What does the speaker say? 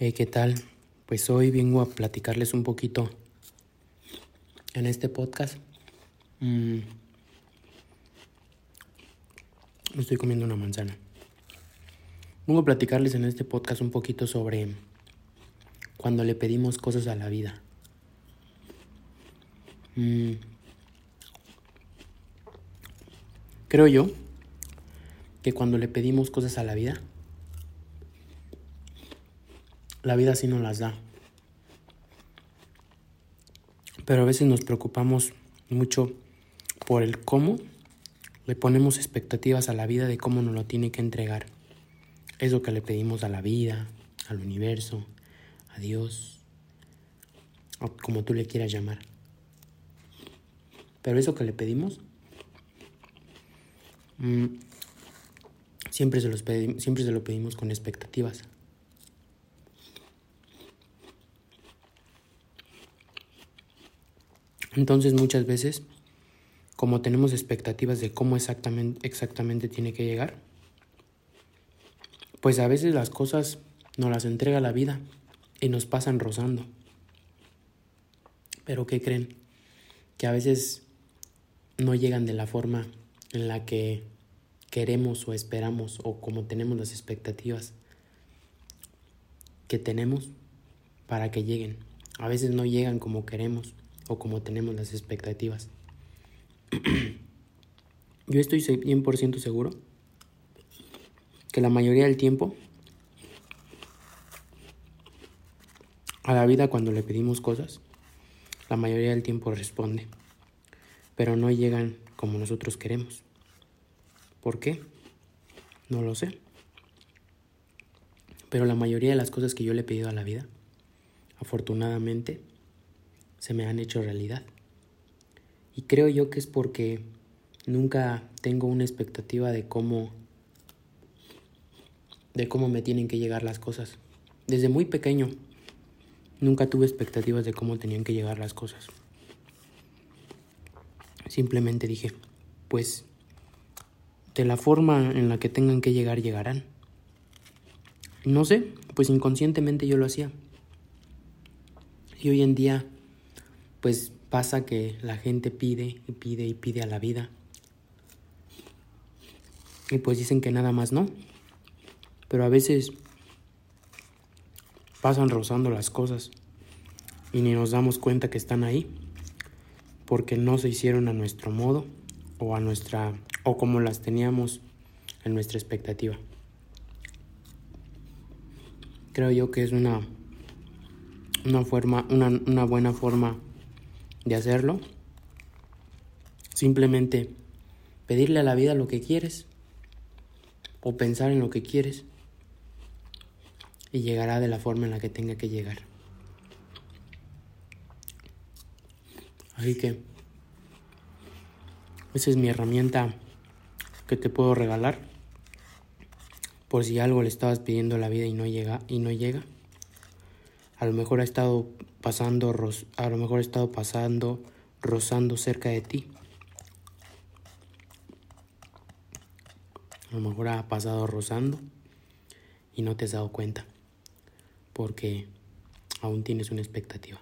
Hey, ¿qué tal? Pues hoy vengo a platicarles un poquito en este podcast. Mm. Estoy comiendo una manzana. Vengo a platicarles en este podcast un poquito sobre cuando le pedimos cosas a la vida. Mm. Creo yo que cuando le pedimos cosas a la vida, la vida sí nos las da. Pero a veces nos preocupamos mucho por el cómo le ponemos expectativas a la vida de cómo nos lo tiene que entregar. Es lo que le pedimos a la vida, al universo, a Dios, como tú le quieras llamar. Pero eso que le pedimos, mm, siempre, se los siempre se lo pedimos con expectativas. Entonces muchas veces, como tenemos expectativas de cómo exactamente, tiene que llegar, pues a veces las cosas nos las entrega la vida y nos pasan rozando. Pero ¿qué creen? Que a veces no llegan de la forma en la que queremos o esperamos o como tenemos las expectativas que tenemos para que lleguen. A veces no llegan como queremos o como tenemos las expectativas. Yo estoy 100% seguro que la mayoría del tiempo a la vida cuando le pedimos cosas, la mayoría del tiempo responde, pero no llegan como nosotros queremos. ¿Por qué? No lo sé. Pero la mayoría de las cosas que yo le he pedido a la vida, afortunadamente, se me han hecho realidad. Y creo yo que es porque nunca tengo una expectativa de cómo de cómo me tienen que llegar las cosas. Desde muy pequeño nunca tuve expectativas de cómo tenían que llegar las cosas. Simplemente dije, pues de la forma en la que tengan que llegar llegarán. No sé, pues inconscientemente yo lo hacía. Y hoy en día pues pasa que la gente pide y pide y pide a la vida. Y pues dicen que nada más no. Pero a veces pasan rozando las cosas y ni nos damos cuenta que están ahí porque no se hicieron a nuestro modo o a nuestra o como las teníamos en nuestra expectativa. Creo yo que es una una forma una, una buena forma de hacerlo. Simplemente pedirle a la vida lo que quieres o pensar en lo que quieres y llegará de la forma en la que tenga que llegar. Así que esa es mi herramienta que te puedo regalar por si algo le estabas pidiendo a la vida y no llega y no llega. A lo mejor ha estado pasando, a lo mejor ha estado pasando, rozando cerca de ti. A lo mejor ha pasado rozando y no te has dado cuenta porque aún tienes una expectativa.